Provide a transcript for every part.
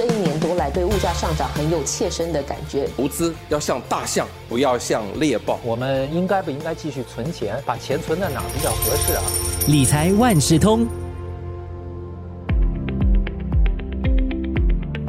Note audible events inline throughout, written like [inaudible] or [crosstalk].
这一年多来对物价上涨很有切身的感觉。投资要像大象，不要像猎豹。我们应该不应该继续存钱？把钱存在哪比较合适啊？理财万事通，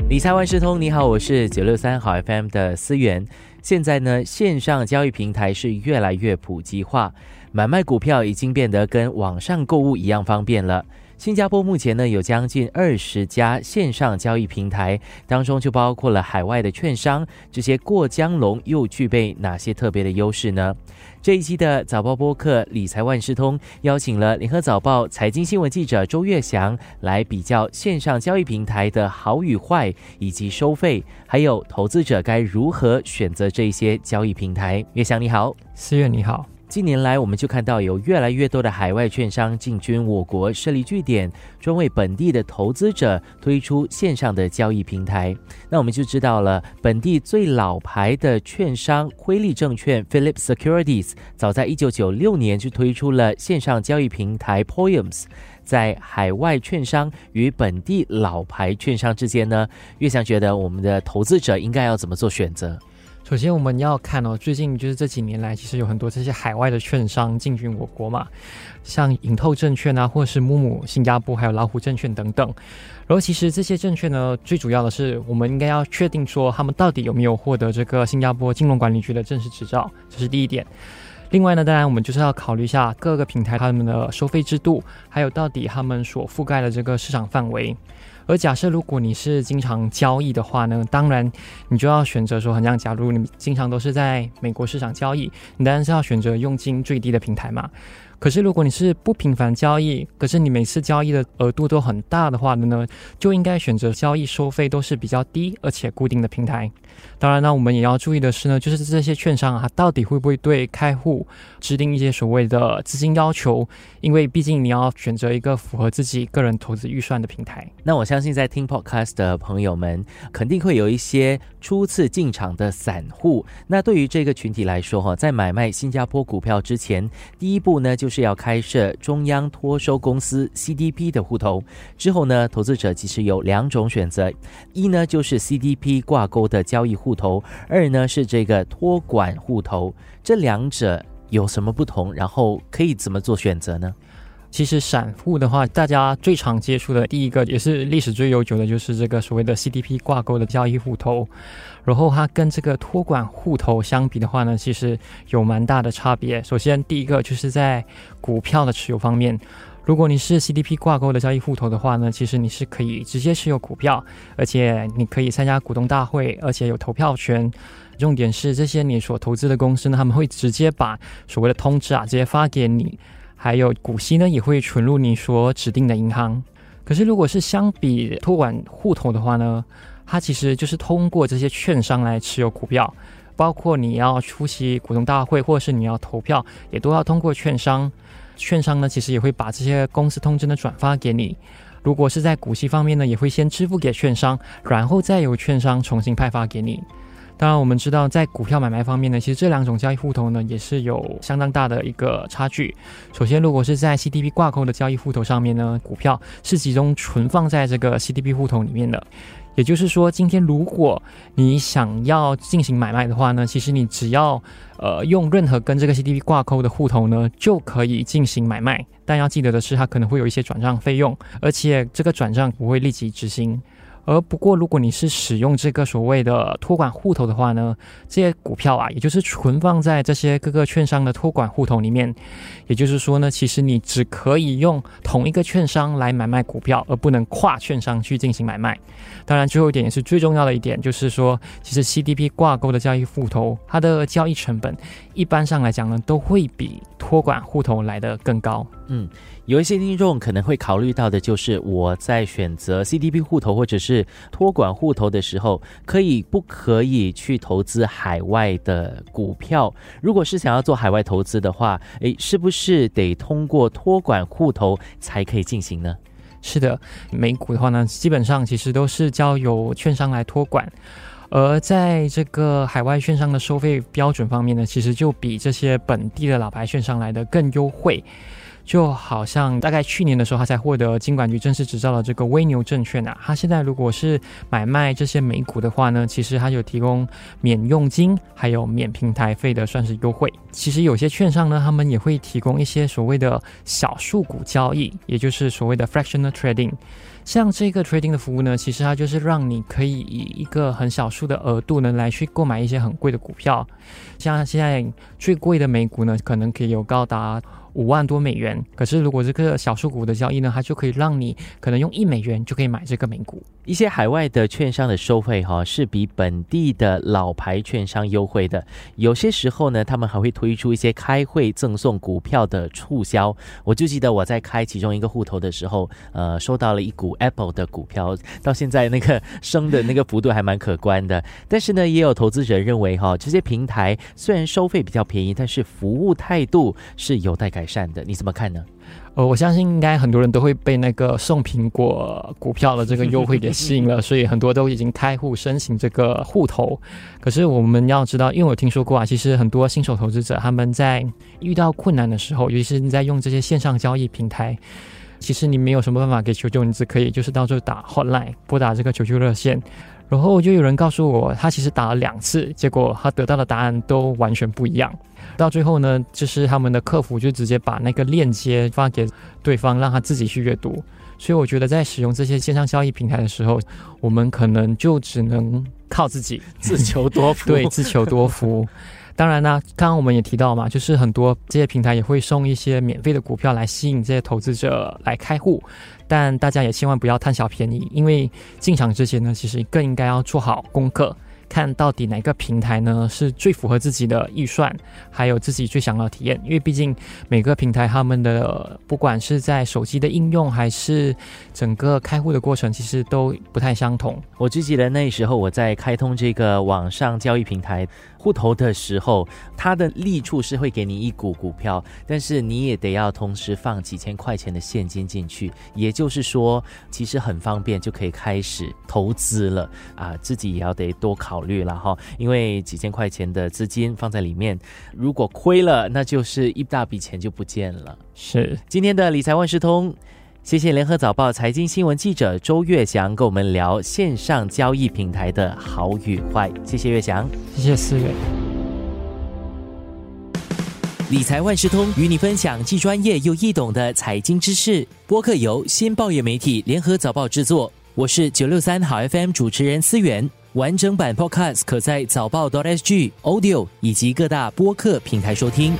理财万事通，你好，我是九六三好 FM 的思源。现在呢，线上交易平台是越来越普及化，买卖股票已经变得跟网上购物一样方便了。新加坡目前呢有将近二十家线上交易平台，当中就包括了海外的券商。这些过江龙又具备哪些特别的优势呢？这一期的早报播客理财万事通邀请了联合早报财经新闻记者周月祥来比较线上交易平台的好与坏，以及收费，还有投资者该如何选择这些交易平台。月祥你好，四月你好。近年来，我们就看到有越来越多的海外券商进军我国，设立据点，专为本地的投资者推出线上的交易平台。那我们就知道了，本地最老牌的券商辉利证券 （Philip Securities） 早在一九九六年就推出了线上交易平台 Poems。在海外券商与本地老牌券商之间呢，越想觉得我们的投资者应该要怎么做选择？首先，我们要看哦，最近就是这几年来，其实有很多这些海外的券商进军我国嘛，像盈透证券啊，或者是木木新加坡，还有老虎证券等等。然后，其实这些证券呢，最主要的是，我们应该要确定说，他们到底有没有获得这个新加坡金融管理局的正式执照，这是第一点。另外呢，当然我们就是要考虑一下各个平台他们的收费制度，还有到底他们所覆盖的这个市场范围。而假设如果你是经常交易的话呢，当然你就要选择说，好像假如你经常都是在美国市场交易，你当然是要选择佣金最低的平台嘛。可是如果你是不频繁交易，可是你每次交易的额度都很大的话呢，就应该选择交易收费都是比较低而且固定的平台。当然呢，我们也要注意的是呢，就是这些券商啊，到底会不会对开户制定一些所谓的资金要求？因为毕竟你要选择一个符合自己个人投资预算的平台。那我相信在听 podcast 的朋友们，肯定会有一些初次进场的散户。那对于这个群体来说，哈，在买卖新加坡股票之前，第一步呢，就是要开设中央托收公司 CDP 的户头，之后呢，投资者其实有两种选择：一呢就是 CDP 挂钩的交易户头，二呢是这个托管户头。这两者有什么不同？然后可以怎么做选择呢？其实散户的话，大家最常接触的第一个也是历史最悠久的，就是这个所谓的 CDP 挂钩的交易户头。然后它跟这个托管户头相比的话呢，其实有蛮大的差别。首先，第一个就是在股票的持有方面，如果你是 CDP 挂钩的交易户头的话呢，其实你是可以直接持有股票，而且你可以参加股东大会，而且有投票权。重点是这些你所投资的公司呢，他们会直接把所谓的通知啊直接发给你。还有股息呢，也会存入你所指定的银行。可是，如果是相比托管户头的话呢，它其实就是通过这些券商来持有股票，包括你要出席股东大会，或者是你要投票，也都要通过券商。券商呢，其实也会把这些公司通知呢转发给你。如果是在股息方面呢，也会先支付给券商，然后再由券商重新派发给你。当然，我们知道在股票买卖方面呢，其实这两种交易户头呢也是有相当大的一个差距。首先，如果是在 CDP 挂钩的交易户头上面呢，股票是集中存放在这个 CDP 户头里面的。也就是说，今天如果你想要进行买卖的话呢，其实你只要呃用任何跟这个 CDP 挂钩的户头呢，就可以进行买卖。但要记得的是，它可能会有一些转账费用，而且这个转账不会立即执行。而不过，如果你是使用这个所谓的托管户头的话呢，这些股票啊，也就是存放在这些各个券商的托管户头里面。也就是说呢，其实你只可以用同一个券商来买卖股票，而不能跨券商去进行买卖。当然，最后一点也是最重要的一点，就是说，其实 CDP 挂钩的交易户头，它的交易成本一般上来讲呢，都会比托管户头来的更高。嗯。有一些听众可能会考虑到的，就是我在选择 CDP 户头或者是托管户头的时候，可以不可以去投资海外的股票？如果是想要做海外投资的话，诶，是不是得通过托管户头才可以进行呢？是的，美股的话呢，基本上其实都是交由券商来托管，而在这个海外券商的收费标准方面呢，其实就比这些本地的老牌券商来的更优惠。就好像大概去年的时候，他才获得金管局正式执照的这个微牛证券啊，他现在如果是买卖这些美股的话呢，其实他有提供免佣金，还有免平台费的算是优惠。其实有些券商呢，他们也会提供一些所谓的小数股交易，也就是所谓的 fractional trading。像这个 trading 的服务呢，其实它就是让你可以以一个很小数的额度呢，来去购买一些很贵的股票。像现在最贵的美股呢，可能可以有高达。五万多美元，可是如果这个小数股的交易呢，它就可以让你可能用一美元就可以买这个美股。一些海外的券商的收费哈是比本地的老牌券商优惠的，有些时候呢，他们还会推出一些开会赠送股票的促销。我就记得我在开其中一个户头的时候，呃，收到了一股 [laughs] Apple 的股票，到现在那个升的那个幅度还蛮可观的。但是呢，也有投资者认为哈，这些平台虽然收费比较便宜，但是服务态度是有待改。改善的，你怎么看呢？呃，我相信应该很多人都会被那个送苹果股票的这个优惠给吸引了，所以很多都已经开户申请这个户头。可是我们要知道，因为我听说过啊，其实很多新手投资者他们在遇到困难的时候，尤其是你在用这些线上交易平台，其实你没有什么办法给求救，你只可以就是到处打 hotline，拨打这个求救热线。然后就有人告诉我，他其实打了两次，结果他得到的答案都完全不一样。到最后呢，就是他们的客服就直接把那个链接发给对方，让他自己去阅读。所以我觉得在使用这些线上交易平台的时候，我们可能就只能靠自己自求多福。对，自求多福。当然呢，刚刚我们也提到嘛，就是很多这些平台也会送一些免费的股票来吸引这些投资者来开户。但大家也千万不要贪小便宜，因为进场之前呢，其实更应该要做好功课，看到底哪个平台呢是最符合自己的预算，还有自己最想要体验。因为毕竟每个平台他们的不管是在手机的应用，还是整个开户的过程，其实都不太相同。我记得那时候我在开通这个网上交易平台。户头的时候，它的利处是会给你一股股票，但是你也得要同时放几千块钱的现金进去。也就是说，其实很方便就可以开始投资了啊！自己也要得多考虑了哈，因为几千块钱的资金放在里面，如果亏了，那就是一大笔钱就不见了。是今天的理财万事通。谢谢联合早报财经新闻记者周月翔跟我们聊线上交易平台的好与坏。谢谢月翔，谢谢思远。理财万事通与你分享既专业又易懂的财经知识。播客由新报业媒体联合早报制作，我是九六三好 FM 主持人思源。完整版 Podcast 可在早报 .SG Audio 以及各大播客平台收听。